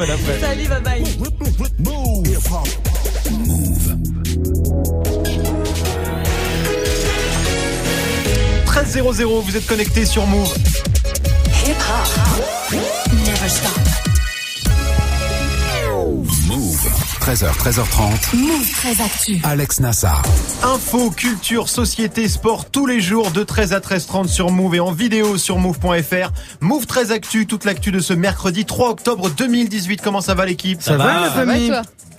Salut, bye bye. 13.00, vous êtes connecté sur Move. Hip hop. Never stop. 13h, 13h30. Move très actu. Alex Nassar. Info, culture, société, sport, tous les jours de 13 à 13h30 sur Move et en vidéo sur Move.fr. Move 13 Actu, toute l'actu de ce mercredi 3 octobre 2018. Comment ça va l'équipe? Ça, va, la famille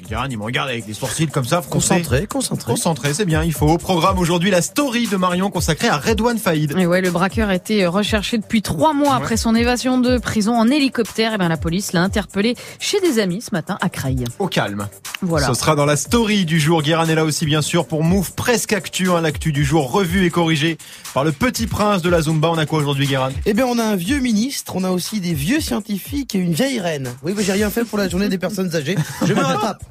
Guérin, il me regarde avec les sourcils comme ça. froncés. Concentré, concentré. Concentré, c'est bien, il faut. Au programme aujourd'hui, la story de Marion consacrée à Redouane Faïd. Et ouais, le braqueur a été recherché depuis trois mois après son évasion de prison en hélicoptère. Et bien, la police l'a interpellé chez des amis ce matin à Creil. Au calme. Voilà. Ce sera dans la story du jour. Guérin est là aussi, bien sûr, pour Move presque actu, hein, l'actu du jour revu et corrigé par le petit prince de la Zumba. On a quoi aujourd'hui, Guérin? Eh bien, on a un vieux ministre, on a aussi des vieux scientifiques et une vieille reine. Oui, mais j'ai rien fait pour la journée des personnes âgées. Je me rattrape.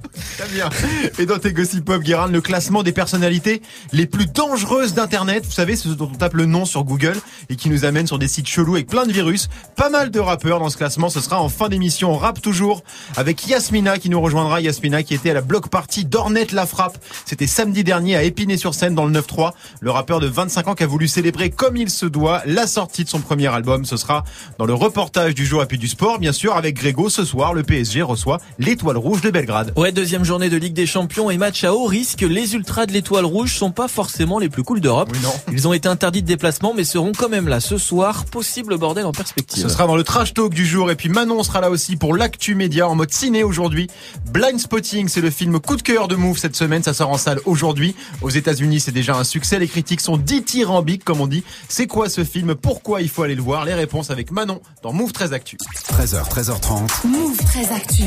Et dans tes gossip Guérin, le classement des personnalités les plus dangereuses d'Internet. Vous savez, ce dont on tape le nom sur Google et qui nous amène sur des sites chelous avec plein de virus. Pas mal de rappeurs dans ce classement. Ce sera en fin d'émission. On rappe toujours avec Yasmina qui nous rejoindra. Yasmina qui était à la block party d'Ornette La Frappe. C'était samedi dernier à Épinay-sur-Seine dans le 9-3. Le rappeur de 25 ans qui a voulu célébrer comme il se doit la sortie de son premier album. Ce sera dans le reportage du jour et puis du sport, bien sûr, avec Grégo. Ce soir, le PSG reçoit l'étoile rouge de Belgrade. Deuxième journée de Ligue des Champions et match à haut risque. Les ultras de l'Étoile Rouge sont pas forcément les plus cools d'Europe. Oui, non. Ils ont été interdits de déplacement mais seront quand même là ce soir. Possible bordel en perspective. Ce sera dans le trash talk du jour et puis Manon sera là aussi pour l'actu média en mode ciné aujourd'hui. Blind Spotting, c'est le film coup de cœur de Move cette semaine, ça sort en salle aujourd'hui. Aux États-Unis, c'est déjà un succès, les critiques sont dithyrambiques comme on dit. C'est quoi ce film? Pourquoi il faut aller le voir? Les réponses avec Manon dans Move 13 Actu. 13h, 13h30. Move très actu.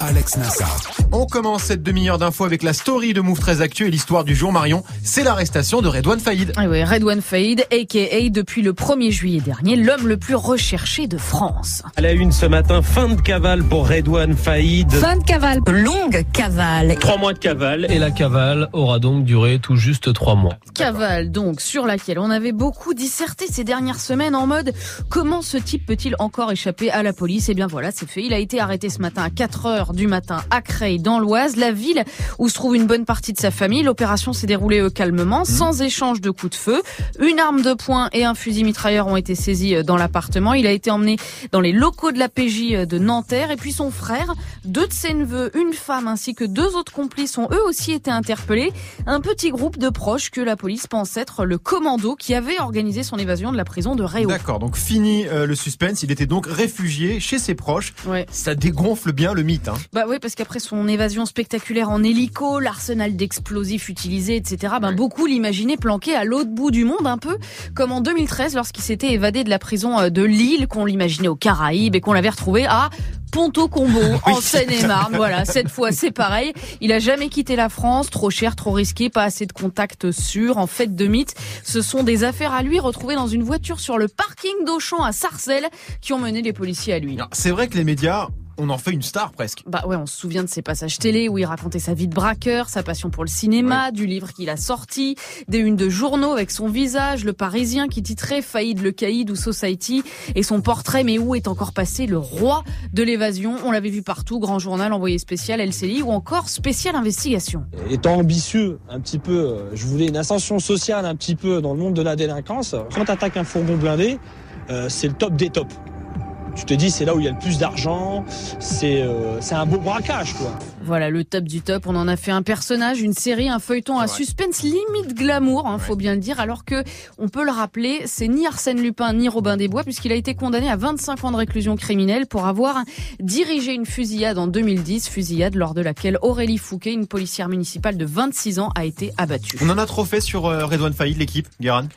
Alex Nassar. On commence cette demi-heure d'infos avec la story de Move 13 Actu et l'histoire du jour Marion, c'est l'arrestation de Redouane Faïd. Ah ouais, Redouane Faïd, a.k.a. depuis le 1er juillet dernier, l'homme le plus recherché de France. À la une ce matin, fin de cavale pour Redouane Faïd. Fin de cavale. Longue cavale. Trois mois de cavale. Et la cavale aura donc duré tout juste trois mois. Cavale donc sur laquelle on avait beaucoup disserté ces dernières semaines en mode comment ce type peut-il encore échapper à la police? Et bien voilà, c'est fait. Il a été arrêté ce matin à 4 heures du matin à Dans l'Oise, la ville où se trouve une bonne partie de sa famille. L'opération s'est déroulée euh, calmement, sans échange de coups de feu. Une arme de poing et un fusil mitrailleur ont été saisis euh, dans l'appartement. Il a été emmené dans les locaux de la PJ euh, de Nanterre et puis son frère, deux de ses neveux, une femme ainsi que deux autres complices ont eux aussi été interpellés. Un petit groupe de proches que la police pense être le commando qui avait organisé son évasion de la prison de Réau. D'accord, donc fini euh, le suspense, il était donc réfugié chez ses proches. Ouais. Ça dégonfle bien le mythe. Hein. Bah oui, parce qu'après son évasion spectaculaire en hélico, l'arsenal d'explosifs utilisé, etc., ben beaucoup l'imaginaient planqué à l'autre bout du monde, un peu comme en 2013 lorsqu'il s'était évadé de la prison euh, de Lille, qu'on l'imaginait aux Caraïbes et qu'on l'avait retrouvé à Ponto Combo, en Seine-et-Marne. Voilà, cette fois c'est pareil. Il a jamais quitté la France, trop cher, trop risqué, pas assez de contacts sûrs. En fait de mythe, ce sont des affaires à lui retrouvées dans une voiture sur le parking d'Auchan à Sarcelles qui ont mené les policiers à lui. C'est vrai que les médias, on en fait une star presque. Bah ouais, on se souvient de ses passages télé où il racontait sa vie de braqueur, sa passion pour le cinéma, du livre qu'il a sorti, des unes de journaux avec son visage, le Parisien qui titrait Faillite le Caïd ou Society et son portrait mais où est encore passé le roi de l'évasion? On l'avait vu partout, grand journal, envoyé spécial LCI ou encore spécial investigation. Étant ambitieux, un petit peu, euh, je voulais une ascension sociale un petit peu dans le monde de la délinquance. Quand t'attaques un fourgon blindé, euh, c'est le top des tops. Tu te dis, c'est là où il y a le plus d'argent, c'est euh, c'est un beau braquage, quoi. Voilà, le top du top. On en a fait un personnage, une série, un feuilleton à suspense limite glamour, hein, faut bien le dire. Alors que, on peut le rappeler, c'est ni Arsène Lupin ni Robin des Bois, puisqu'il a été condamné à 25 ans de réclusion criminelle pour avoir dirigé une fusillade en 2010, fusillade lors de laquelle Aurélie Fouquet, une policière municipale de 26 ans, a été abattue. On en a trop fait sur euh, Redouane Faïd, l'équipe, Guérin?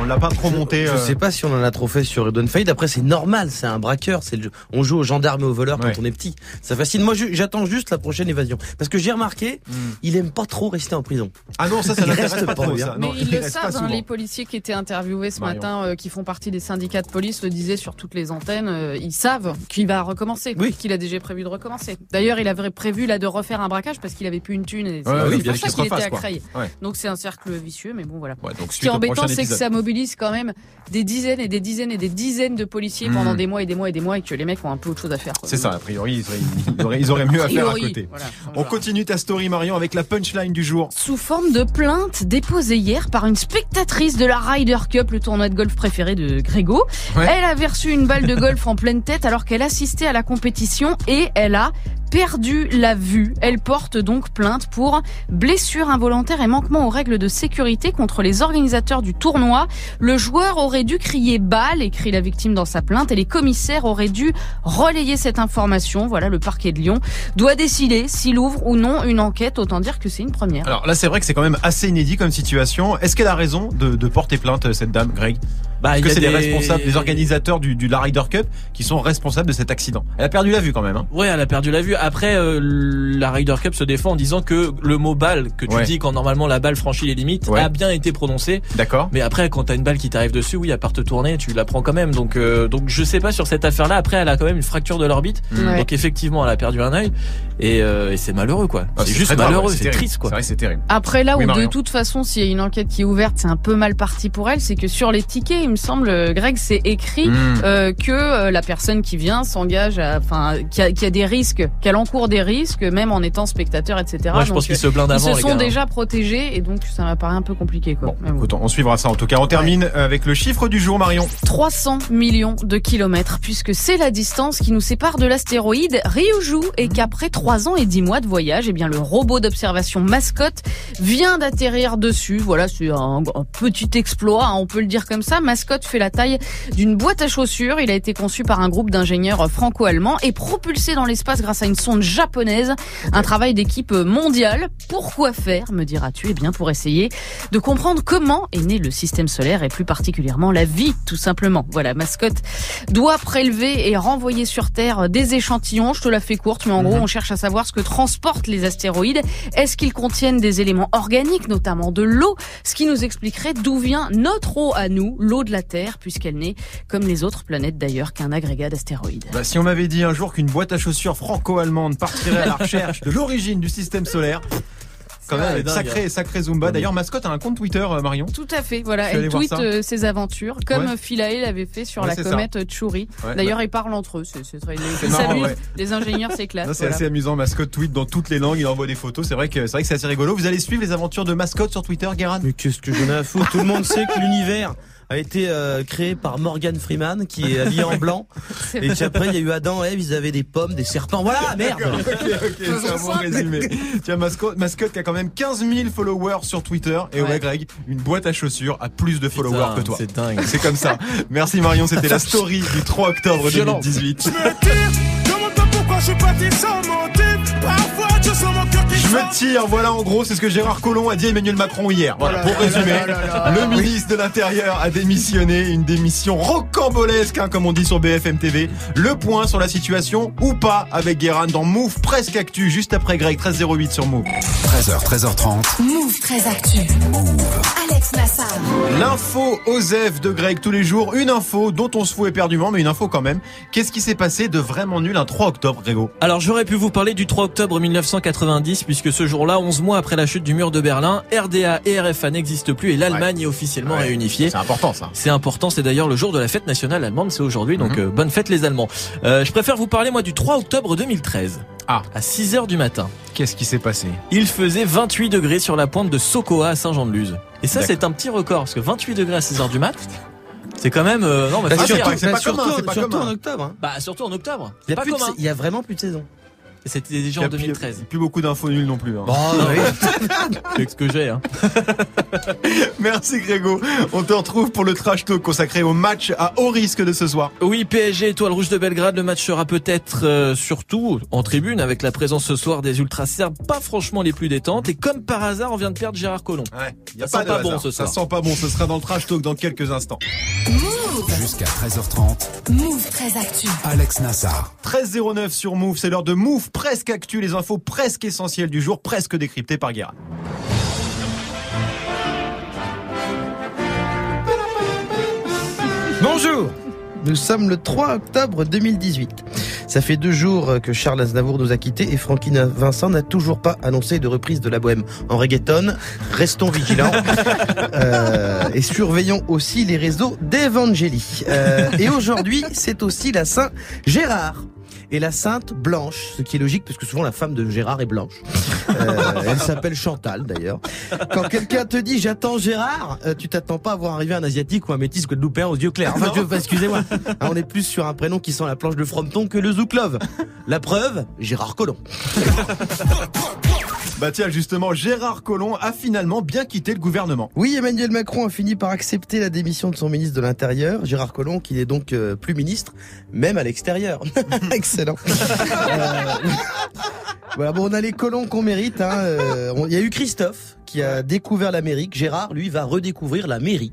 On l'a pas trop monté. Je euh, sais pas si on en a trop fait sur Redouane Faïd. Après, c'est normal, c'est un braqueur. C'est le... On joue aux gendarmes et aux voleurs Ouais. quand on est petit. Ça fascine. Moi, j'attends juste la prochaine évasion. Parce que j'ai remarqué, Hmm. il aime pas trop rester en prison. Ah non, ça, ça reste pas pas trop, bien. ça. Mais ils il le savent, hein, les policiers qui étaient interviewés ce Marion. matin, euh, qui font partie des syndicats de police, le disaient sur toutes les antennes, euh, ils savent qu'il va recommencer, Oui. qu'il a déjà prévu de recommencer. D'ailleurs, il avait prévu là de refaire un braquage parce qu'il avait plus une thune et c'est Ouais, c'est oui, pour bien ça qu'il était à. Creil. Ouais. Donc c'est un cercle vicieux, mais bon voilà. Ce qui est embêtant, c'est que ça mobilise mobilise quand même des dizaines et des dizaines et des dizaines de policiers pendant Mm. des mois et des mois et des mois et que les mecs ont un peu autre chose à faire. C'est ça, a priori, ils auraient, ils auraient- ils auraient mieux à faire à priori, côté. voilà. On continue ta story, Marion, avec la punchline du jour. Sous forme de plainte déposée hier par une spectatrice de la Ryder Cup, le tournoi de golf préféré de Grégo. Ouais. Elle avait reçu une balle de golf en pleine tête alors qu'elle assistait à la compétition et elle a perdu la vue. Elle porte donc plainte pour blessure involontaire et manquement aux règles de sécurité contre les organisateurs du tournoi. Le joueur aurait dû crier balle, écrit la victime dans sa plainte, et les commissaires auraient dû relayer cette information. Voilà, le parquet de Lyon doit décider s'il ouvre ou non une enquête. Autant dire que c'est une première. Alors là, c'est vrai que c'est quand même assez inédit comme situation. Est-ce qu'elle a raison de, de porter plainte, cette dame, Greg? Bah, Est-ce il que c'est les des- responsables, les organisateurs du, du la Ryder Cup qui sont responsables de cet accident Elle a perdu la vue quand même. Hein. Ouais, elle a perdu la vue. Après, euh, la Ryder Cup se défend en disant que le mot balle, que tu Ouais. dis quand normalement la balle franchit les limites, Ouais. a bien été prononcé. D'accord. Mais après, quand t'as une balle qui t'arrive dessus, oui, à part te tourner, tu la prends quand même. Donc, euh, donc je sais pas sur cette affaire-là. Après, elle a quand même une fracture de l'orbite. Ouais. Donc effectivement, elle a perdu un œil. Et, euh, et c'est malheureux, quoi. Ah, c'est juste malheureux, c'est terrible. triste, quoi. C'est vrai, c'est terrible. Après là Oui, où de toute façon s'il y a une enquête qui est ouverte c'est un peu mal parti pour elle c'est que sur les tickets il me semble euh, Greg c'est écrit Mmh. euh, que euh, la personne qui vient s'engage à enfin qui a, qui a des risques qu'elle encourt des risques même en étant spectateur etc Moi, je pense qu'ils se blindent ils avant, se les sont gars. hein. déjà protégés et donc ça m'apparaît un peu compliqué quoi. Bon, écoute, on suivra ça en tout cas. On termine avec le chiffre du jour, Marion. 300 millions de kilomètres, puisque c'est la distance qui nous sépare de l'astéroïde Ryuju, et qu'après 3 ans et 10 mois de voyage, eh bien, le robot d'observation Mascotte vient d'atterrir dessus. Voilà, c'est un, un petit exploit, hein, on peut le dire comme ça. Mascotte fait la taille d'une boîte à chaussures. Il a été conçu par un groupe d'ingénieurs franco-allemands et propulsé dans l'espace grâce à une sonde japonaise. Un travail d'équipe mondiale. Pourquoi faire, me diras-tu? Eh bien, pour essayer de comprendre comment est né le système solaire et plus particulièrement la vie, tout simplement. Voilà, mascotte doit prélever et renvoyer sur Terre des échantillons. Je te la fais courte, mais en gros, on cherche à savoir ce que transportent les astéroïdes. Est-ce qu'ils contiennent des éléments organiques, notamment de l'eau, ce qui nous expliquerait d'où vient notre eau à nous, l'eau de la Terre, puisqu'elle n'est, comme les autres planètes d'ailleurs, qu'un agrégat d'astéroïdes. Bah, si on m'avait dit un jour qu'une boîte à chaussures franco-allemande partirait à la recherche de l'origine du système solaire, quand même, dingue, sacré, sacré Zumba. D'ailleurs, mascotte a un compte Twitter, euh, Marion. Tout à fait, voilà. Elle tweet euh, ses aventures, comme Ouais. Philae l'avait fait sur Ouais, la c'est ça. comète Tchouri. Ouais, D'ailleurs, ils parlent entre eux. C'est très. Ils marrant, s'amusent. ouais. Les ingénieurs s'éclatent. C'est voilà. assez amusant. Mascotte tweet dans toutes les langues. Il envoie des photos. C'est vrai que c'est vrai que c'est assez rigolo. Vous allez suivre les aventures de mascotte sur Twitter, Guérin? Mais qu'est-ce que j'en ai à foutre? Tout le monde sait que l'univers a été euh, créé par Morgan Freeman qui est habillé en blanc et puis après il y a eu Adam et Ève ils avaient des pommes des serpents voilà merde Ok, ok, c'est un bon résumé. Tiens, mascotte, mascotte qui a quand même 15 000 followers sur Twitter. Et ouais, Ouais. Greg, une boîte à chaussures a plus de followers Putain, que toi. C'est dingue. C'est comme ça. Merci Marion, c'était la story du 3 octobre Violent. 2018. Demande-moi pourquoi je suis parti sans motif. Parfois, je sens mon cœur Je tire, voilà en gros, c'est ce que Gérard Collomb a dit à Emmanuel Macron hier. Voilà, pour résumer, le ministre de l'Intérieur a démissionné, une démission rocambolesque, hein, comme on dit sur BFM TV. Le point sur la situation ou pas avec Guérin dans Move presque actu, juste après Greg 1308 sur Move. 13h, 13h30. Move très actu. Alex Nassar. L'info Osef de Greg tous les jours, une info dont on se fout éperdument, mais une info quand même. Qu'est-ce qui s'est passé de vraiment nul un 3 octobre, Grégo? Alors j'aurais pu vous parler du 3 octobre 1990 puisque ce jour-là, 11 mois après la chute du mur de Berlin, RDA et RFA n'existent plus et l'Allemagne est officiellement Ouais, réunifiée. C'est important ça. C'est important, c'est d'ailleurs le jour de la fête nationale allemande, c'est aujourd'hui, donc Mhm. euh, bonne fête les Allemands. Euh, je préfère vous parler moi du 3 octobre 2013. Ah. À 6 heures du matin. Qu'est-ce qui s'est passé? Il faisait 28 degrés sur la pointe de Sokoa à Saint-Jean-de-Luz. Et ça, c'est un petit record, parce que 28 degrés à 6 heures du mat, c'est quand même... euh, non, mais Bah, surtout- pas Bah, surtout, commun, c'est pas surtout commun. en octobre hein. Bah, surtout en octobre. il, y a pas plus de- commun. il y a vraiment plus de saison C'était déjà en a plus- 2013. Plus beaucoup d'infos nulles non plus. hein. C'est ce que j'ai, hein. Merci Grégo. On te retrouve pour le trash talk consacré au match à haut risque de ce soir. Oui, PSG Étoile Rouge de Belgrade, le match sera peut-être euh, surtout en tribune avec la présence ce soir des ultras serbes, pas franchement les plus détentes. Et comme par hasard, on vient de perdre Gérard Collomb. Ouais, y Ça sent pas bon ce Ça soir. sent pas bon. Ce sera dans le trash talk dans quelques instants. Jusqu'à 13h30. Move très actu. Alex Nassar. 13.09 sur Move, c'est l'heure de Move presque actu, les infos presque essentielles du jour, presque décryptées par Guérin. Bonjour Nous sommes le 3 octobre 2018. Ça fait deux jours que Charles Aznavour nous a quittés et Franquina Vincent n'a toujours pas annoncé de reprise de la bohème en reggaeton. Restons vigilants Euh, et surveillons aussi les réseaux d'Evangélie. Euh, et aujourd'hui, c'est aussi la Saint Gérard. Et la sainte Blanche, ce qui est logique parce que souvent la femme de Gérard est blanche. Euh, elle s'appelle Chantal d'ailleurs. Quand quelqu'un te dit j'attends Gérard, euh, tu t'attends pas à voir arriver un asiatique ou un métis guadeloupéen aux yeux clairs. Excusez-moi. Hein, On est plus sur un prénom qui sent la planche de Frompton que le Zouklov. La preuve, Gérard Collomb. Bah tiens, justement, Gérard Collomb a finalement bien quitté le gouvernement. Oui, Emmanuel Macron a fini par accepter la démission de son ministre de l'Intérieur, Gérard Collomb, qui n'est donc euh, plus ministre, même à l'extérieur. Excellent. Euh, voilà, bon, on a les colons qu'on mérite. hein, euh, Il y a eu Christophe qui a découvert l'Amérique. Gérard, lui, va redécouvrir la mairie.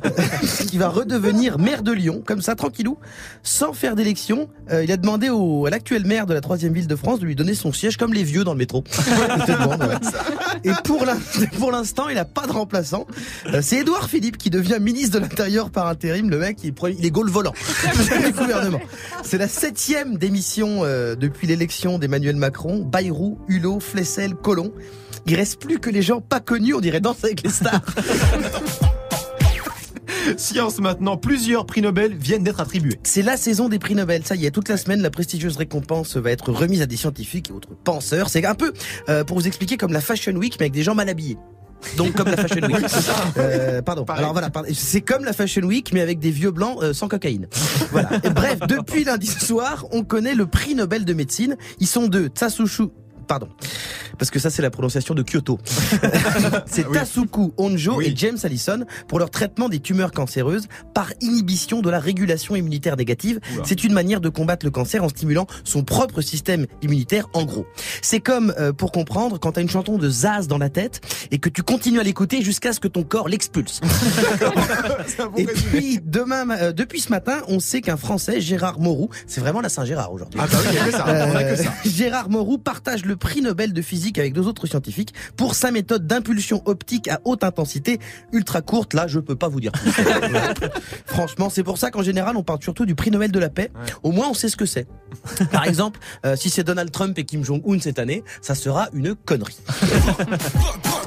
qui va redevenir maire de Lyon, comme ça, tranquillou, sans faire d'élection. Euh, il a demandé au, à l'actuel maire de la troisième ville de France de lui donner son siège comme les vieux dans le métro. Et pour l'in- pour l'instant, il n'a pas de remplaçant. Euh, C'est Édouard Philippe qui devient ministre de l'Intérieur par intérim. Le mec, il, est premier- il est gaulle volant du gouvernement. C'est la septième démission euh, depuis l'élection d'Emmanuel Macron. Bayrou, Hulot, Flessel, Collomb. Il reste plus que les gens pas connus, on dirait Danse avec les stars. Science maintenant, plusieurs prix Nobel viennent d'être attribués. C'est la saison des prix Nobel. Ça y est, toute la semaine, la prestigieuse récompense va être remise à des scientifiques et autres penseurs. C'est un peu, euh, pour vous expliquer, comme la Fashion Week, mais avec des gens mal habillés. Donc comme la Fashion Week. Euh, pardon. Pareil. Alors voilà, c'est comme la Fashion Week, mais avec des vieux blancs euh, sans cocaïne. Voilà. Et bref, depuis lundi soir, on connaît le prix Nobel de médecine. Ils sont deux. Tsusushu. Pardon. Parce que ça, c'est la prononciation de Kyoto. c'est Oui. Tasuku Honjo Oui. et James Allison pour leur traitement des tumeurs cancéreuses par inhibition de la régulation immunitaire négative. C'est une manière de combattre le cancer en stimulant son propre système immunitaire en gros. C'est comme, euh, pour comprendre, quand t'as une chanson de Zaz dans la tête et que tu continues à l'écouter jusqu'à ce que ton corps l'expulse. Et puis, demain, ma- euh, depuis ce matin, on sait qu'un Français, Gérard Mourou, c'est vraiment la Saint-Gérard aujourd'hui. Ah bah oui, il y a que ça. On a que ça. Euh, Gérard Mourou partage le prix Nobel de physique avec deux autres scientifiques pour sa méthode d'impulsion optique à haute intensité ultra courte. Là, je peux pas vous dire. plus. Franchement, c'est pour ça qu'en général, on parle surtout du prix Nobel de la paix. Ouais. Au moins, on sait ce que c'est. Par exemple, euh, si c'est Donald Trump et Kim Jong-un cette année, ça sera une connerie.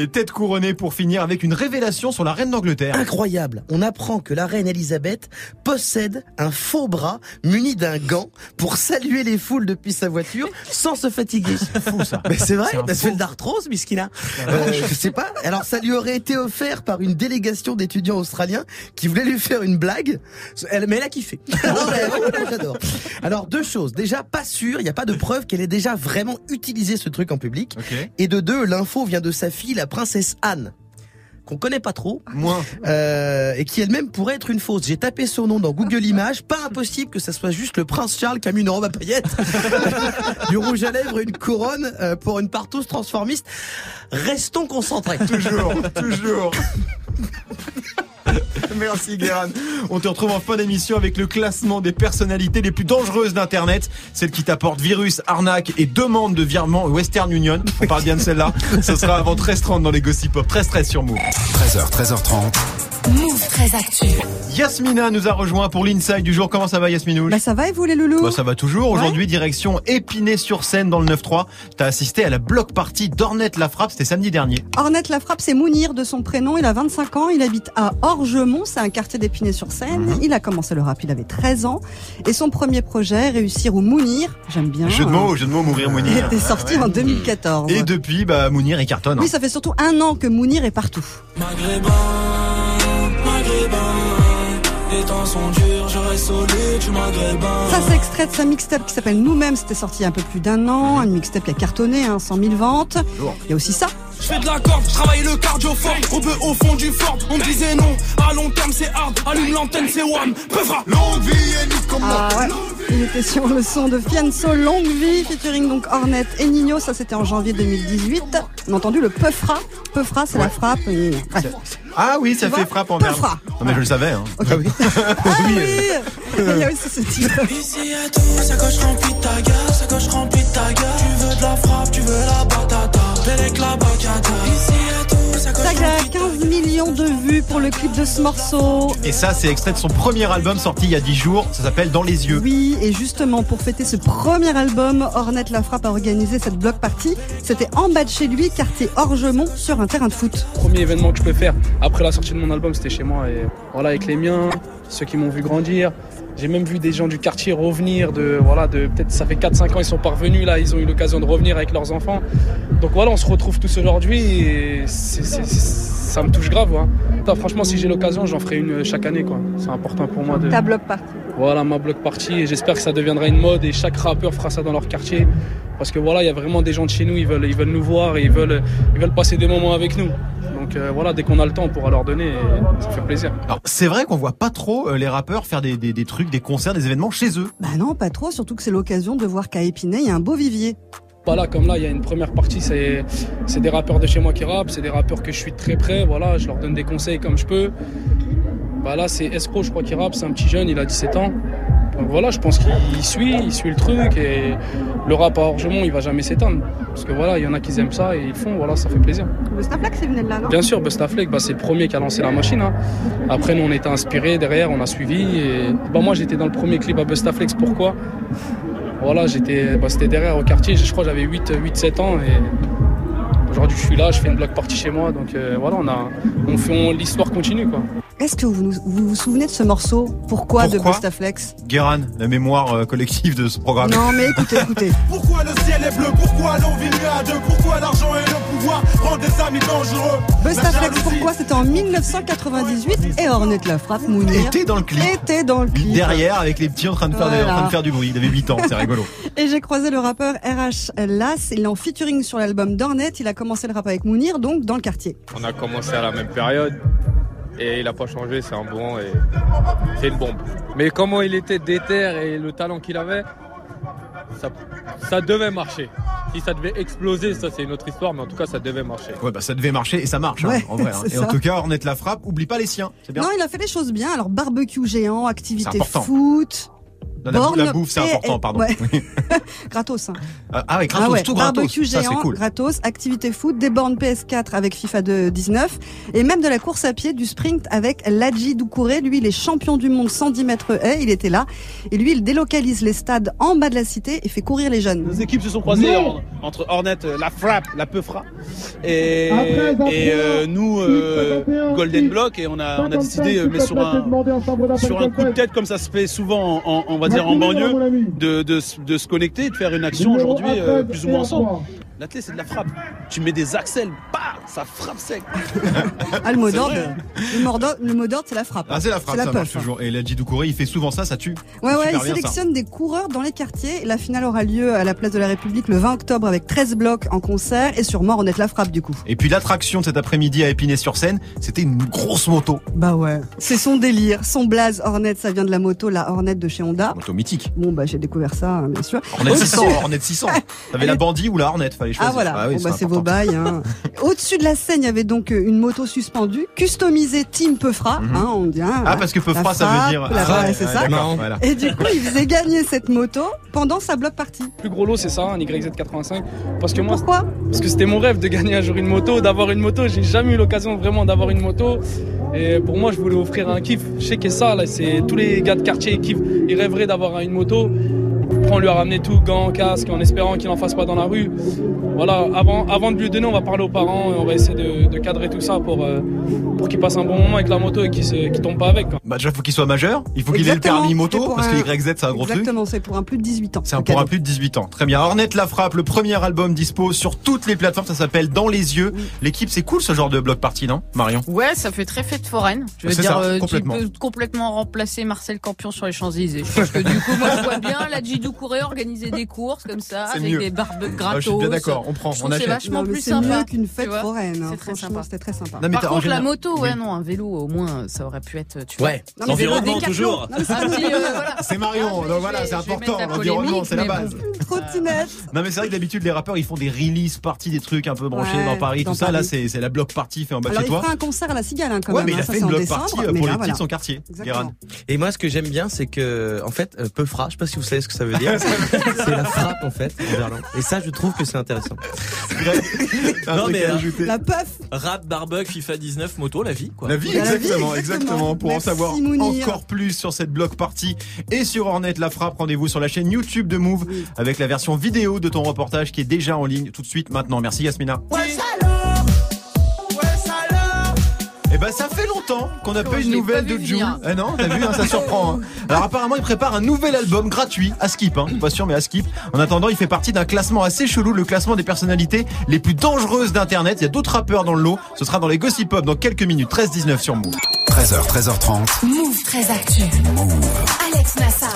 Et tête couronnée pour finir avec une révélation sur la reine d'Angleterre. Incroyable. On apprend que la reine Elisabeth possède un faux bras muni d'un gant pour saluer les foules depuis sa voiture sans se fatiguer. C'est fou, ça. Mais c'est vrai, parce faux. que d'arthrose, Miskina. Euh, je sais pas. Alors ça lui aurait été offert par une délégation d'étudiants australiens qui voulaient lui faire une blague. Elle, mais elle a kiffé. Non, mais vraiment, J'adore. Alors deux choses. Déjà, pas sûr, il n'y a pas de preuve qu'elle ait déjà vraiment utilisé ce truc en public. Et de deux, l'info vient de sa fille, la princesse Anne qu'on connaît pas trop, Moins. euh, et qui elle-même pourrait être une fausse. J'ai tapé son nom dans Google Images, pas impossible que ça soit juste le prince Charles qui a mis une robe à paillettes, du rouge à lèvres, et une couronne euh, pour une partouze transformiste. Restons concentrés. Toujours, toujours. Merci Guérin. On te retrouve en fin d'émission avec le classement des personnalités les plus dangereuses d'Internet. Celles qui t'apportent virus, arnaque et demande de virement Western Union. On parle bien de celle-là. Ce sera avant 13h30 dans les Gossip Pop. 13-13 sur Move. 13h, 13h30. Move très actu. Yasmina nous a rejoint pour l'inside du jour. Comment ça va Yasminouche Bah ça va et vous les loulous Bah, ça va toujours. Aujourd'hui, direction Épinay-sur-Seine dans le 9-3. T'as assisté à la block party d'Ornette La Frappe. C'était samedi dernier. Ornette Lafrappe, c'est Mounir de son prénom. Il a 25 ans. Il habite à Orgemont. C'est un quartier d'Épinay-sur-Seine. Mhm. Il a commencé le rap. Il avait 13 ans. Et son premier projet, Réussir ou Mounir, j'aime bien. Jeu de mots, jeu de mots, mourir Mounir. était sorti en 2014. Et depuis, bah, Mounir et cartonne. hein. Oui, ça fait surtout un an que Mounir est partout. Les temps sont durs, maghrébin. Ça, c'est extrait de sa mixtape qui s'appelle Nous-mêmes. C'était sorti il y a un peu plus d'un an. Une mixtape qui a cartonné, hein, 100 000 ventes. Il y a aussi ça. Je fais de la corde, je travaille le cardio fort. On peut au fond du fort, on me disait non. À long terme, c'est hard. Allume l'antenne, c'est one. Peuvra, longue vie et comme Ah ouais. Il était sur le son de Fianso Longue Vie, featuring donc Ornette et Nino. Ça, c'était en janvier 2018. On a entendu le Peufra. Peufra, c'est la frappe. Et... ouais. Ah oui, ça fait frappe en fra. Non mais je le savais. Hein. Ah oui. Il y a aussi ce titre. Ici et tout, sa coche remplie de ta gueule, sa coche remplie de ta gueule. Tu veux de la frappe, tu veux la batata. Avec la bacata. Ici et tout, à remplie de ta 15 millions de vues pour le clip de ce morceau. Et ça, c'est extrait de son premier album sorti il y a 10 jours. Ça s'appelle Dans les yeux. Oui, et justement, pour fêter ce premier album, Ornette La Frappe a organisé cette block party. C'était en bas de chez lui, quartier Orgemont, sur un terrain de foot. Premier événement que je peux faire après la sortie de mon album, c'était chez moi. Et voilà, avec les miens, ceux qui m'ont vu grandir. J'ai même vu des gens du quartier revenir de voilà de peut-être ça fait 4-5 ans ils sont parvenus. Là ils ont eu l'occasion de revenir avec leurs enfants. Donc voilà on se retrouve tous aujourd'hui et c'est- ça me touche grave hein. Franchement si j'ai l'occasion j'en ferai une chaque année quoi c'est important pour moi de Ta block party. voilà ma block party et j'espère que ça deviendra une mode et chaque rappeur fera ça dans leur quartier parce que voilà il y a vraiment des gens de chez nous ils veulent ils veulent nous voir et ils veulent ils veulent passer des moments avec nous donc euh, voilà dès qu'on a le temps on pourra leur donner et ça fait plaisir Alors, c'est vrai qu'on voit pas trop euh, les rappeurs faire des, des, des trucs, des concerts, des événements chez eux. Bah non, pas trop, surtout que c'est l'occasion de voir qu'à Épinay, il y a un beau vivier. Voilà, comme là, il y a une première partie, c'est c'est des rappeurs de chez moi qui rappent, c'est des rappeurs que je suis de très près, voilà, je leur donne des conseils comme je peux. Bah là, c'est Escro, je crois, qui rappe, c'est un petit jeune, il a 17 ans. Donc voilà, je pense qu'il suit, il suit le truc et le rap à Orgemont, il va jamais s'éteindre. Parce que voilà, il y en a qui aiment ça et ils le font, voilà, ça fait plaisir. Le Snapflex, c'est venu de là, non? Bien sûr, Bustaflex, bah, c'est le premier qui a lancé la machine. hein. Après, nous, on était inspirés derrière, on a suivi. Et... Bah, moi, j'étais dans le premier clip à Bustaflex. Pourquoi? Voilà, j'étais, bah, c'était derrière au quartier. Je crois que j'avais 8-7 ans. Et aujourd'hui, je suis là, je fais une block party chez moi. Donc euh, voilà, on a, on fait, on- l'histoire continue. Quoi. Est-ce que vous, vous vous souvenez de ce morceau? Pourquoi, de Bustaflex Guéran, la mémoire euh, collective de ce programme. Non, mais écoutez, écoutez. Pourquoi le ciel est bleu? Pourquoi l'on vit mieux à deux Pourquoi l'argent et le pouvoir rendent des amis dangereux Bustaflex, pourquoi C'était en 1998 et Ornette La Frappe, Mounir. Était dans le clip. Était dans le clip. Derrière, avec les petits en train de faire, des- en Voilà. train de faire du bruit. Il avait 8 ans, c'est rigolo. Et j'ai croisé le rappeur RH Las. Il est en featuring sur l'album d'Ornette. Il a commencé le rap avec Mounir, donc dans le quartier. On a commencé à la même période et il n'a pas changé, c'est un bon et c'est une bombe. Mais comment il était déter et le talent qu'il avait, ça, ça devait marcher. Si ça devait exploser, ça c'est une autre histoire, mais en tout cas ça devait marcher. Ouais, bah ça devait marcher et ça marche, hein, en vrai. hein. Et en tout cas, Ornette la frappe, oublie pas les siens. Bien. Non, il a fait les choses bien. Alors, barbecue géant, activité foot. Non, la, bouffe, c'est important, pardon. ouais. Oui. Gratos. Hein. Ah, ah ouais, gratos, Ah ouais, tout gratos. Barbecue Ça, c'est géant, cool. gratos, activité foot, des bornes PS4 avec FIFA de 19 et même de la course à pied, du sprint avec Ladji Doucouré. Lui, il est champion du monde 110 mètres haies, il était là. Et lui, il délocalise les stades en bas de la cité et fait courir les jeunes. Nos équipes se sont croisées en- entre Hornet, euh, la frappe, la peu frappe, et, et euh, nous, euh, Golden Block, et on a, on a décidé, mais sur un, sur un coup de tête, comme ça se fait souvent, en, en- on va dire en banlieue, de, de, se- de se connecter et de faire une action aujourd'hui euh, plus ou moins ensemble. L'athlète, c'est de la frappe. Tu mets des axels, bah, ça frappe sec. Ah, le mot C'est d'ordre, le mot d'ordre, le mot d'ordre, c'est la frappe. Ah, c'est la frappe, ça puff, marche hein. toujours. Et Ladji Doucouré, il fait souvent ça, ça tue. Ouais, ouais, il ça. sélectionne des coureurs dans les quartiers. La finale aura lieu à la place de la République le 20 octobre avec 13 blocs en concert et sûrement Ornette la frappe du coup. Et puis l'attraction de cet après-midi à Épinay-sur-Seine, c'était une grosse moto. Bah ouais. C'est son délire, son blaze Hornet, ça vient de la moto, la Hornet de chez Honda. Moto mythique. Bon bah j'ai découvert ça, hein, bien sûr. Hornet Au-dessus- 600, Hornet 600. T'avais la bandit ou la Hornet, Ah voilà, oui, bon, bah, c'est vos bails. Hein. Au-dessus de la scène, il y avait donc euh, une moto suspendue, customisée Team Peufra, Mhm. hein, on dit. hein, Ah, parce que Peufra, ça veut dire- la Ah, ouais, c'est ouais, ça. voilà. Et du coup, il faisait gagner cette moto pendant sa block party. Le plus gros lot, c'est ça, un YZ85. Parce que moi, Pourquoi? Parce que c'était mon rêve de gagner un jour une moto, d'avoir une moto. J'ai jamais eu l'occasion vraiment d'avoir une moto. Et pour moi, je voulais offrir un kiff. Je sais que ça, là, c'est tous les gars de quartier kiffent. Ils rêveraient d'avoir une moto. Après, on lui a ramené tout, gants, casque, en espérant qu'il n'en fasse pas dans la rue. Voilà, avant, avant de lui donner, on va parler aux parents et on va essayer de, de cadrer tout ça pour, euh, pour qu'il passe un bon moment avec la moto et qu'il ne tombe pas avec. quoi. Bah déjà, faut qu'il soit majeur. Il faut qu'il ait le permis moto, parce que YZ, c'est un gros truc. Exactement, c'est pour un plus de 18 ans. C'est un pour un plus de 18 ans. Très bien. Ornette la frappe, le premier album dispo sur toutes les plateformes. Ça s'appelle Dans les yeux. L'équipe, c'est cool ce genre de bloc party, non, Marion? Ouais, ça fait très fête foraine. Je veux dire, ça, euh, tu complètement. peux complètement remplacer Marcel Campion sur les Champs-Élysées. Je pense que du coup, moi, je vois bien la Gidou courir organiser des courses comme ça, avec mieux. des barbecues Ah, gratos. je suis bien d'accord, on prend, Je on que C'est achète. vachement Non, mais plus c'est sympa. mieux qu'une fête foraine. hein. C'est très Franchement, sympa. c'était très sympa. Non, mais Par contre, la général- moto, ouais, Oui. non, un vélo, au moins, ça aurait pu être, tu Ouais. mais L'environnement, toujours. Mais c'est euh. C'est Marion, Ah, donc voilà, c'est important. la L'environnement, c'est la mais base. Trottinette. Non mais c'est vrai que d'habitude les rappeurs ils font des release parties des trucs un peu branchés Ouais, dans Paris tout ça là c'est c'est la block party fait en bas de chez il toi. fera un concert à la Cigale, hein, quand Ouais même. mais il hein, a ça, fait une block party mais pour les petits de son quartier. Et moi, ce que j'aime bien, c'est que, en fait, euh, peu fra, je sais pas si vous savez ce que ça veut dire. c'est la frappe, en fait, en verlan. Et ça, je trouve que c'est intéressant. Non, mais, euh. La puff. Rap, barbecue, FIFA 19, moto, la vie, quoi. La vie, La vie, exactement, exactement. Pour en savoir Mounir. encore plus sur cette block party et sur Hornet La Frappe, rendez-vous sur la chaîne YouTube de Move avec la version vidéo de ton reportage qui est déjà en ligne tout de suite maintenant. Merci Yasmina. Eh ben ça fait longtemps qu'on n'a pas eu de nouvelles de venir. Eh non, t'as vu, hein, ça surprend. hein. Alors apparemment il prépare un nouvel album gratuit à Skip, hein. pas sûr mais à Skip. En attendant, il fait partie d'un classement assez chelou, le classement des personnalités les plus dangereuses d'internet. Il y a d'autres rappeurs dans le lot. Ce sera dans les Gossip Pop dans quelques minutes. 13-19 sur Move. 13h, 13h30. Move très actu. Alex Nassar.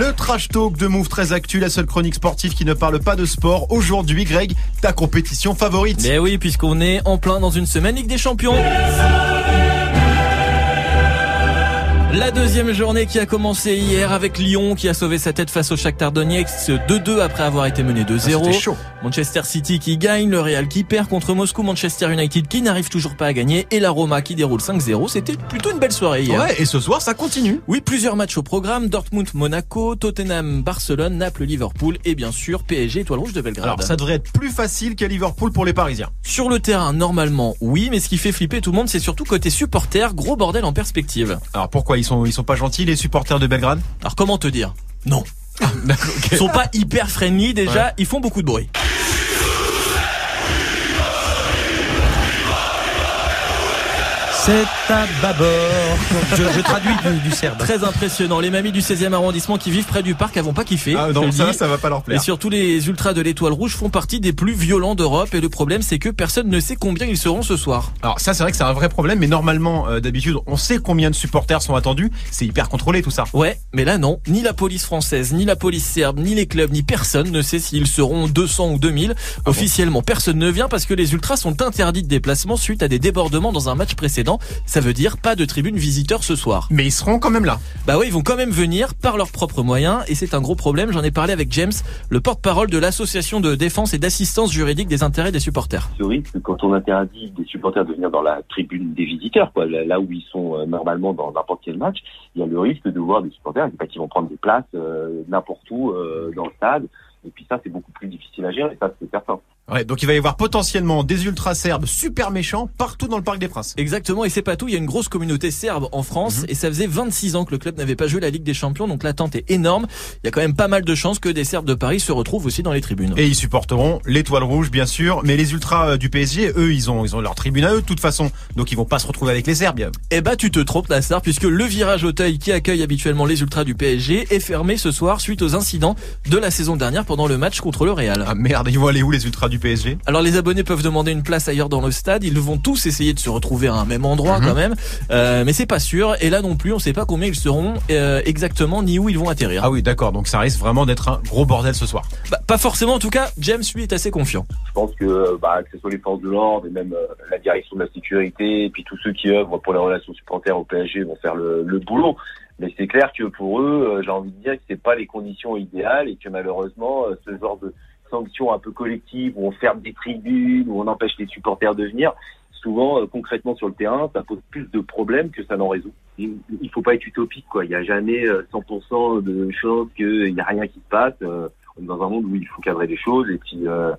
Le trash talk de Move très actu, la seule chronique sportive qui ne parle pas de sport. Aujourd'hui, Greg, ta compétition favorite. Mais oui, puisqu'on est en plein dans une semaine Ligue des Champions. La deuxième journée qui a commencé hier avec Lyon qui a sauvé sa tête face au Shakhtar Donetsk 2-2 après avoir été mené 2-0. Ah. Manchester City qui gagne, le Real qui perd contre Moscou, Manchester United qui n'arrive toujours pas à gagner et la Roma qui déroule 5-0. C'était plutôt une belle soirée hier. Ouais, et ce soir, ça continue. Oui, plusieurs matchs au programme, Dortmund, Monaco, Tottenham, Barcelone, Naples, Liverpool et bien sûr PSG, Étoile Rouge de Belgrade. Alors, ça devrait être plus facile qu'à Liverpool pour les Parisiens. Sur le terrain, normalement, oui, mais ce qui fait flipper tout le monde, c'est surtout côté supporter, gros bordel en perspective. Alors pourquoi ils sont ils sont pas gentils les supporters de Belgrade Alors comment te dire? Non. Ils sont pas hyper friendly déjà, ils font beaucoup de bruit. C'est à bâbord. Je, je traduis du, du serbe. Très impressionnant. Les mamies du 16e arrondissement qui vivent près du parc, vont pas kiffer. Ah non, ça ça va pas leur Et plaire. surtout les ultras de l'étoile rouge font partie des plus violents d'Europe et le problème c'est que personne ne sait combien ils seront ce soir. Alors ça c'est vrai que c'est un vrai problème mais normalement euh, d'habitude on sait combien de supporters sont attendus, c'est hyper contrôlé tout ça. Ouais, mais là non, ni la police française, ni la police serbe, ni les clubs, ni personne ne sait s'ils seront 200 ou 2000. Ah Officiellement, personne ne vient parce que les ultras sont interdits de déplacement suite à des débordements dans un match précédent. Ça veut dire pas de tribune visiteur ce soir. Mais ils seront quand même là. Bah oui, ils vont quand même venir par leurs propres moyens et c'est un gros problème. J'en ai parlé avec James, le porte-parole de l'association de défense et d'assistance juridique des intérêts des supporters. ce risque quand on interdit des supporters de venir dans la tribune des visiteurs, quoi, là là où ils sont euh, normalement dans n'importe quel match, il y a le risque de voir des supporters bah, qui vont prendre des places euh, n'importe où euh, dans le stade. Et puis ça, c'est beaucoup plus difficile à gérer, ça c'est certain. Ouais, donc il va y avoir potentiellement des ultras serbes super méchants partout dans le Parc des Princes. Exactement, et c'est pas tout, il y a une grosse communauté serbe en France, Mhm. et ça faisait 26 ans que le club n'avait pas joué la Ligue des Champions, donc l'attente est énorme. Il y a quand même pas mal de chances que des Serbes de Paris se retrouvent aussi dans les tribunes. Et ils supporteront l'étoile rouge bien sûr, mais les ultras euh, du PSG, eux, ils ont ils ont leur tribune à eux de toute façon, donc ils vont pas se retrouver avec les Serbes. Eh bah tu te trompes Nassar, puisque le virage Auteuil qui accueille habituellement les ultras du PSG est fermé ce soir suite aux incidents de la saison dernière pendant le match contre le Real. Ah merde, ils vont aller où les ultras du PSG Alors les abonnés peuvent demander une place ailleurs dans le stade, ils vont tous essayer de se retrouver à un même endroit Mhm. quand même, euh, mais c'est pas sûr, et là non plus on sait pas combien ils seront euh, exactement ni où ils vont atterrir. Ah oui, d'accord, donc ça risque vraiment d'être un gros bordel ce soir. Bah, pas forcément en tout cas, James lui est assez confiant. Je pense que, euh, bah, que ce soit les forces de l'ordre et même euh, la direction de la sécurité, et puis tous ceux qui œuvrent pour les relations supporters au PSG vont faire le, le boulot. Mais c'est clair que pour eux, euh, j'ai envie de dire que c'est pas les conditions idéales et que malheureusement, euh, ce genre de sanctions un peu collectives où on ferme des tribunes, où on empêche les supporters de venir, souvent euh, concrètement sur le terrain, ça pose plus de problèmes que ça n'en résout. Il il faut pas être utopique, quoi. Il n'y a jamais euh, 100% de chances qu'il n'y a rien qui se passe. Euh, on est dans un monde où il faut cadrer des choses et puis euh,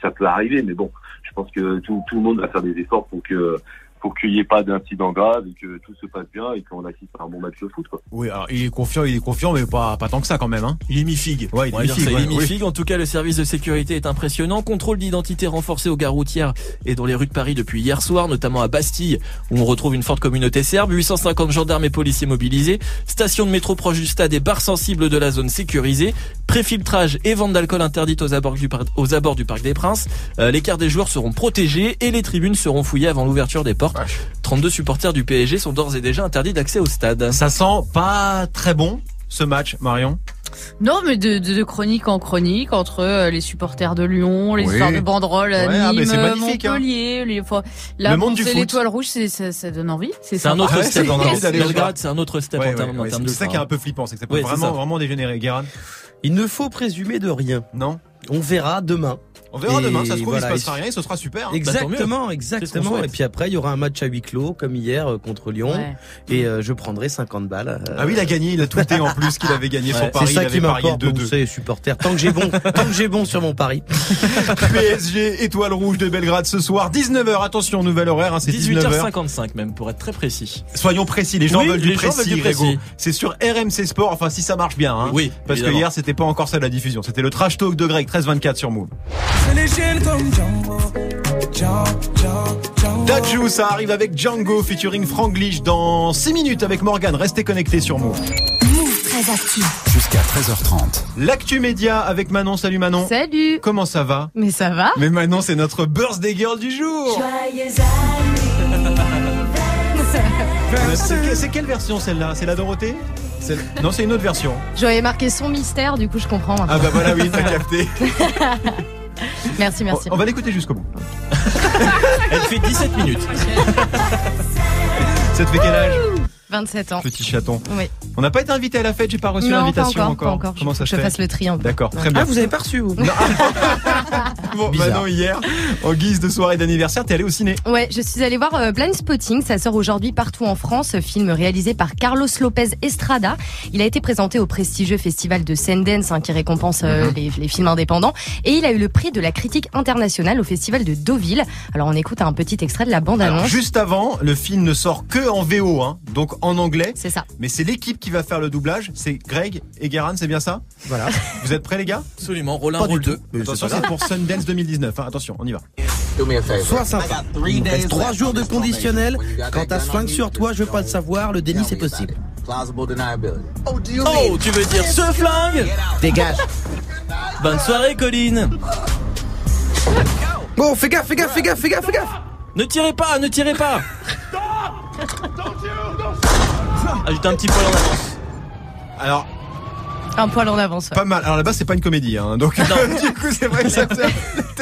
ça peut arriver. Mais bon, je pense que tout le monde va faire des efforts pour que pour qu'il n'y ait pas d'incident grave et que tout se passe bien et qu'on assiste à un bon match de foot, quoi. Oui, alors il est confiant, il est confiant, mais pas pas tant que ça quand même. Hein. Il est mi-figue. Ouais, il est mi-figue, oui. mi-figue. En tout cas, le service de sécurité est impressionnant. Contrôle d'identité renforcé aux gares routières et dans les rues de Paris depuis hier soir, notamment à Bastille, où on retrouve une forte communauté serbe. 850 gendarmes et policiers mobilisés. Station de métro proche du stade et barres sensibles de la zone sécurisée. Préfiltrage et vente d'alcool interdite aux abords du, par- aux abords du Parc des Princes. Euh, les quarts des joueurs seront protégés et les tribunes seront fouillées avant l'ouverture des portes. 32 supporters du PSG sont d'ores et déjà interdits d'accès au stade. Ça sent pas très bon ce match, Marion. Non, mais de, de, de chronique en chronique, entre euh, les supporters de Lyon, les Oui. histoires de banderoles à Ouais, ah, Nîmes, c'est magnifique, hein. Montpellier, les, enfin, la Le monde du l'étoile rouge, c'est, ça, ça donne envie. C'est C'est un autre Ouais, step. au Belgrade, c'est un autre step Ouais, en ouais, termes, en termes c'est de ça qui est un peu flippant, c'est que ça peut vraiment ça. vraiment dégénérer. Guérin Il ne faut présumer de rien. Non On verra demain. On verra Et demain, ça se trouve, voilà, il se passera et- rien et ce sera super. hein. Exactement, qu'on exactement. souhaite. Et puis après, il y aura un match à huis clos, comme hier euh, contre Lyon. Ouais. Et euh, je prendrai 50 balles. euh, Ah oui, il a gagné, il a tweeté en plus qu'il avait gagné son c'est pari, il ça qui m'importe, vous 2-2. savez, supporter. Tant que j'ai bon, tant que j'ai bon sur mon pari. PSG, étoile rouge de Belgrade ce soir, 19h, attention, nouvel horaire, hein, c'est 19h. 18h55 même, pour être très précis. Soyons précis, les gens Oui, veulent du les gens précis, veulent du Grégo. précis. C'est sur RMC Sport, enfin si ça marche bien. Hein. Oui, Parce que hier, c'était pas encore ça la diffusion. C'était le trash talk de Greg, 13-24 sur Move. Dajou, ça arrive avec Django featuring Franglish dans 6 minutes avec Morgan. Restez connectés sur Move. Move très actif. Jusqu'à 13h30. L'actu média avec Manon. Salut Manon. Salut Comment ça va? Mais ça va Mais Manon, c'est notre birthday girl du jour. C'est c'est quelle version celle-là? C'est la Dorothée? Non, c'est une autre version. J'aurais marqué son mystère, du coup je comprends. Ah bah voilà, oui, t'as capté. Merci, merci. On va l'écouter jusqu'au bout. Elle fait 17 minutes. Ça te fait quel âge? 27 ans. Petit chaton. Oui. On n'a pas été invité à la fête, j'ai pas reçu l'invitation encore, pas encore. Comment Faut ça je fasse le tri. D'accord, très bien. Ah, vous avez pas reçu, vous Bon, Bizarre. Manon, hier, en guise de soirée d'anniversaire, t'es allé au ciné. Ouais, je suis allée voir euh, Blind Spotting, ça sort aujourd'hui partout en France, film réalisé par Carlos Lopez Estrada. Il a été présenté au prestigieux festival de Sundance hein, qui récompense euh, Mhm. les, les films indépendants et il a eu le prix de la critique internationale au festival de Deauville. Alors on écoute un petit extrait de la bande-annonce. juste avant, le film ne sort que en VO, hein, donc en anglais. C'est ça. Mais c'est l'équipe qui va faire le doublage. C'est Greg et Guérin, c'est bien ça Voilà. Vous êtes prêts, les gars? Absolument, rôle 1, Pas du rôle tout. 2. Mais Attention, c'est pour Sundance 2019. hein. Attention, on y va. Sois sympa. Il nous reste trois jours de conditionnel. Quand t'as ce flingue sur toi, je veux pas le savoir, le déni c'est possible. Oh, tu veux dire ce flingue Dégage. Bonne soirée, Colline. Bon, fais gaffe, fais gaffe, fais gaffe, fais gaffe, fais gaffe. Ne tirez pas, ne tirez pas. Ajoute un petit poil en avance. Alors, Un poil en avance. ouais. pas mal. Alors là-bas, c'est pas une comédie, hein, donc du coup, c'est vrai que ça.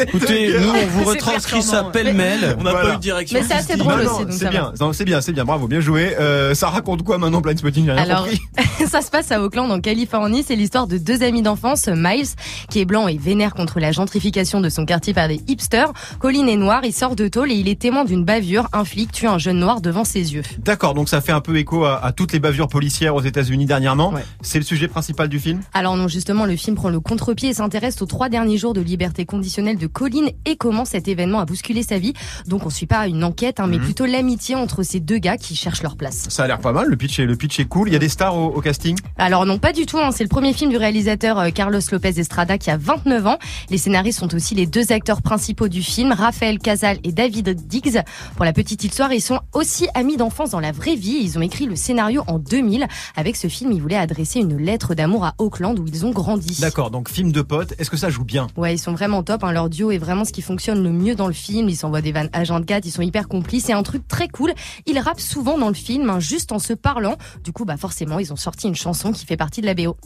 Écoutez, nous on vous C'est retranscrit ça pêle-mêle. On n'a Voilà. pas eu de direction. Mais c'est assez drôle aussi, c'est bien, c'est bien, c'est bien, bravo, bien joué. Euh, ça raconte quoi maintenant, Blind Spotting rien Alors, compris. ça se passe à Auckland, en Californie. C'est l'histoire de deux amis d'enfance, Miles, qui est blanc et vénère contre la gentrification de son quartier par des hipsters. Colin est noir, il sort de tôle et il est témoin d'une bavure. Un flic tue un jeune noir devant ses yeux. D'accord, donc ça fait un peu écho à, à toutes les bavures policières aux États-Unis dernièrement. Ouais. C'est le sujet principal du film. Alors non, justement, le film prend le contre-pied et s'intéresse aux trois derniers jours de liberté conditionnelle de Colin et comment cet événement a bousculé sa vie. Donc on suit pas une enquête, hein, mais Mhm. plutôt l'amitié entre ces deux gars qui cherchent leur place. Ça a l'air pas mal. Le pitch est, le pitch est cool. Il y a des stars au, au casting. Alors non, pas du tout. hein. C'est le premier film du réalisateur euh, Carlos Lopez Estrada qui a 29 ans. Les scénaristes sont aussi les deux acteurs principaux du film, Raphaël Casal et David Diggs. Pour la petite histoire, ils sont aussi amis d'enfance dans la vraie vie. Ils ont écrit le scénario en 2000. Avec ce film, ils voulaient adresser une lettre d'amour à Auckland où ils ont grandi. D'accord, donc film de potes, est-ce que ça joue bien? Ouais, ils sont vraiment top, hein. leur duo est vraiment ce qui fonctionne le mieux dans le film, ils s'envoient des vannes agent de 4, ils sont hyper complices et un truc très cool, ils rappent souvent dans le film hein, juste en se parlant. Du coup, bah forcément, ils ont sorti une chanson qui fait partie de la BO.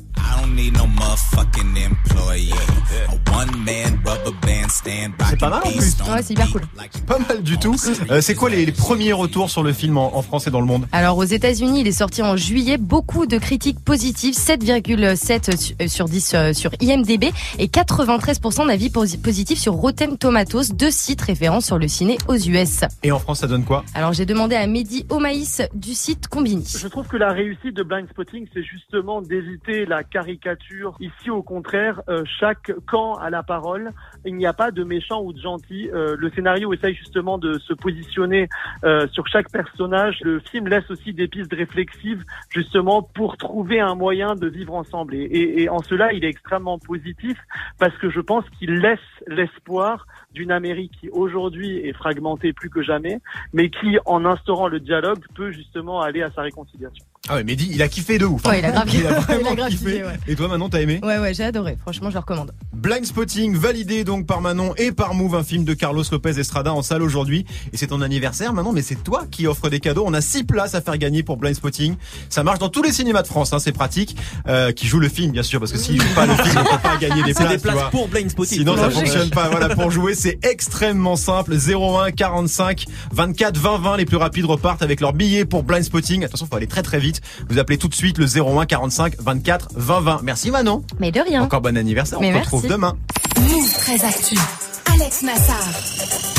C'est pas mal en plus. Ouais, c'est hyper cool. Pas mal du tout. Euh, c'est quoi les, premiers retours sur le film en, en France et dans le monde? Alors aux États-Unis, il est sorti en juillet, beaucoup de critiques positives, 7, 7 euh, euh, sur 10 euh, sur IMDB et 93% d'avis positifs sur Rotten Tomatoes, deux sites référents sur le ciné aux US. Et en France, ça donne quoi? Alors j'ai demandé à Mehdi Omaïs du site Combini. Je trouve que la réussite de Blind Spotting, c'est justement d'éviter la caricature. Ici, au contraire, chaque camp a la parole. Il n'y a pas de méchant ou de gentil. Le scénario essaye justement de se positionner sur chaque personnage. Le film laisse aussi des pistes réflexives justement pour trouver un moyen de vivre ensemble. Et, en cela, il est extrêmement positif parce que je pense qu'il laisse l'espoir d'une Amérique qui aujourd'hui est fragmentée plus que jamais, mais qui, en instaurant le dialogue, peut justement aller à sa réconciliation. Ah ouais, Mehdi, il a kiffé de ouf. hein. Ouais, il a grave- il a vraiment il a grave kiffé. kiffé, ouais. Et toi, Manon, t'as aimé? Ouais ouais, j'ai adoré. Franchement, je le recommande. Blind Spotting, validé donc par Manon et par Move, un film de Carlos Lopez Estrada en salle aujourd'hui. Et c'est ton anniversaire, Manon, mais c'est toi qui offre des cadeaux. On a six places à faire gagner pour Blind Spotting. Ça marche dans tous les cinémas de France, hein, c'est pratique. Euh, qui joue le film, bien sûr, parce que s'il joue pas le film, on peut pas gagner des C'est places. des tu places pour Blind Spotting. Sinon, ça Logique. Fonctionne pas. Voilà, pour jouer, c'est extrêmement simple. 01 45 24 20 20. Les plus rapides repartent avec leur billet pour Blind Spotting. Attention, faut aller très très vite. Vous appelez tout de suite le 01 45 24 20 20. Merci Manon. Mais de rien. Encore bon anniversaire. Mais on se retrouve demain. Move très actu. Alex Nassar.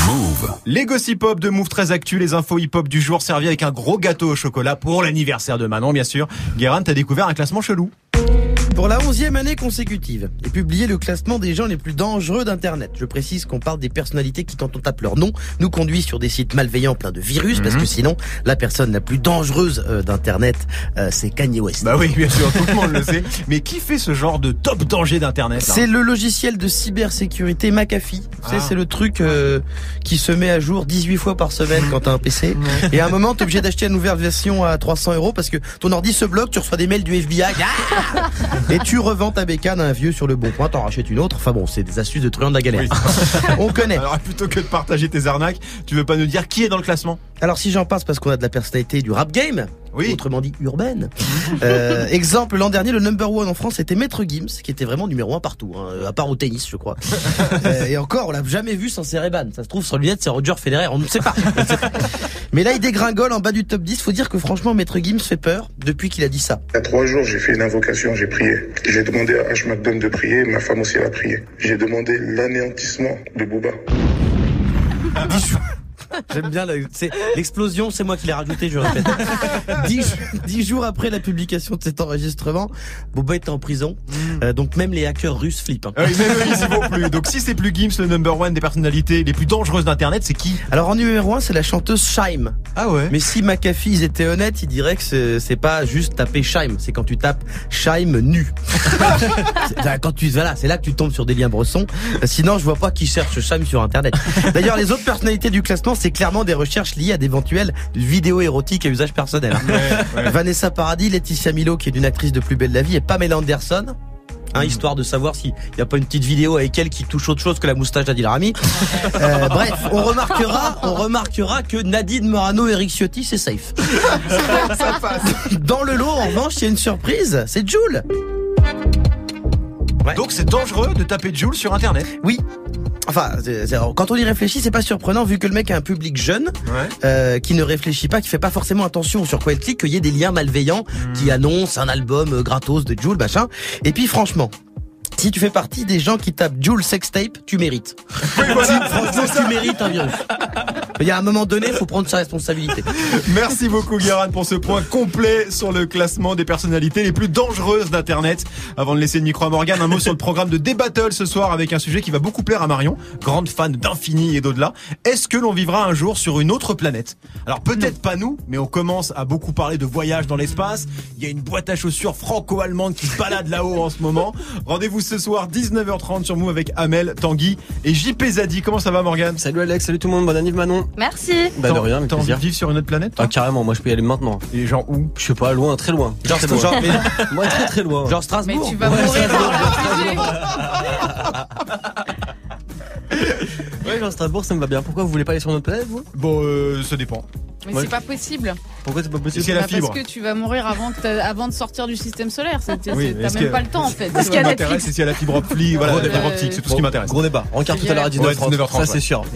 Move. Les gossip hop de Move très actu, les infos hip hop du jour servis avec un gros gâteau au chocolat pour l'anniversaire de Manon, bien sûr. Guérin, t'as découvert un classement chelou. Pour la onzième année consécutive, est publié le classement des gens les plus dangereux d'Internet. Je précise qu'on parle des personnalités qui, quand on tape leur nom, nous conduisent sur des sites malveillants pleins de virus, parce Mhm. que sinon, la personne la plus dangereuse euh, d'Internet, euh, c'est Kanye West. Bah oui, bien sûr, tout le monde le sait. Mais qui fait ce genre de top danger d'Internet C'est le logiciel de cybersécurité McAfee. Tu sais, Ah. C'est le truc euh, qui se met à jour 18 fois par semaine quand t'as un PC. Et à un moment, t'es obligé d'acheter une nouvelle version à 300 euros parce que ton ordi se bloque, tu reçois des mails du FBI. Ah et tu revends ta bécane à un vieux sur le bon coin, t'en rachètes une autre. Enfin bon, c'est des astuces de truand de la galère. On connaît. Alors plutôt que de partager tes arnaques, tu veux pas nous dire qui est dans le classement? Alors si j'en passe parce qu'on a de la personnalité du rap game, Oui. autrement dit urbaine. Euh, exemple, l'an dernier, le number one en France était Maître Gims, qui était vraiment numéro un partout, hein, à part au tennis, je crois. Euh, et encore, on l'a jamais vu sans ses Ray-Ban. Ça se trouve, sans lunettes, c'est Roger Federer, on ne sait pas. Mais là, il dégringole en bas du top 10. Faut dire que franchement, Maître Gims fait peur depuis qu'il a dit ça. Il y a trois jours, j'ai fait une invocation, j'ai prié. J'ai demandé à H. McDonald de prier, ma femme aussi a prié. J'ai demandé l'anéantissement de Booba. J'aime bien, l'explosion, c'est moi qui l'ai rajouté, je répète. dix, dix jours après la publication de cet enregistrement, Boba était en prison, Euh, donc même les hackers russes flippent. hein. Oui, même eux, ils y vont plus. Donc si c'est plus Gims, le number one des personnalités les plus dangereuses d'Internet, c'est qui? Alors en numéro 1, c'est la chanteuse Shaim. Ah ouais Mais si McAfee ils étaient honnêtes, ils diraient que c'est- pas juste taper Shaim, c'est quand tu tapes Shaim nu. Quand tu voilà, c'est là que tu tombes sur des liens bressons. Euh, Sinon, je vois pas qui cherche Shaim sur internet. D'ailleurs, les autres personnalités du classement, c'est clairement des recherches liées à d'éventuelles vidéos érotiques à usage personnel. Vanessa Paradis, Laetitia Milo qui est d'une actrice de Plus belle la vie et Pamela Anderson. Hein, histoire de savoir s'il n'y a pas une petite vidéo avec elle qui touche autre chose que la moustache d'Adil Rami. Euh, bref, on remarquera, on remarquera que Nadine Morano et Eric Ciotti, c'est safe. Dans le lot, en revanche, il y a une surprise, c'est Jules. Donc c'est dangereux de taper Jules sur Internet Oui. Enfin, quand on y réfléchit, c'est pas surprenant vu que le mec a un public jeune euh, qui ne réfléchit pas, qui fait pas forcément attention sur quoi il clique, qu'il y ait des liens malveillants qui annoncent un album euh, gratos de Jules, machin. Et puis franchement. Si tu fais partie des gens qui tapent Jules sextape, tu mérites. Franchement, tu mérites un virus. Il y a un moment donné, il faut prendre sa responsabilité. Merci beaucoup Guérin pour ce point complet sur le classement des personnalités les plus dangereuses d'Internet. Avant de laisser le micro à Morgane, un mot sur le programme de Débattle ce soir avec un sujet qui va beaucoup plaire à Marion, grande fan d'infini et d'au-delà. Est-ce que l'on vivra un jour sur une autre planète? Alors peut-être pas nous, mais on commence à beaucoup parler de voyage dans l'espace. Il y a une boîte à chaussures franco-allemande qui se balade là-haut en ce moment. Rendez-vous ce soir 19h30 sur Move avec Amel, Tanguy et JP Zadi. Comment ça va Morgane? Salut Alex, salut tout le monde, bonne année Manon. Merci. Bah de rien, avec T'as envie de plaisir. vivre sur une autre planète toi Ah carrément, moi je peux y aller maintenant. Et genre où? Je sais pas, loin, très loin. Genre, très loin. genre, mais- moi très très loin. genre Mais Strasbourg. tu vas Ouais, mourir Strasbourg, dans Ouais, genre Strasbourg, ça me va bien. Pourquoi vous voulez pas aller sur notre planète vous? Bon, euh, ça dépend. Mais Ouais. c'est pas possible. Pourquoi c'est pas Est-ce possible? Qu'il y a la Bah, fibre Parce que tu vas mourir avant, que t'as- avant de sortir du système solaire. C'est- c'est- Oui, T'as est-ce même pas le temps en fait. Ce tu qui m'intéresse, c'est s'il y a la fibre optique, voilà, la fibre optique, c'est tout ce qui m'intéresse. Gros débat. On regarde tout à l'heure à Ouais, 19h30. 19h30, ça c'est sûr.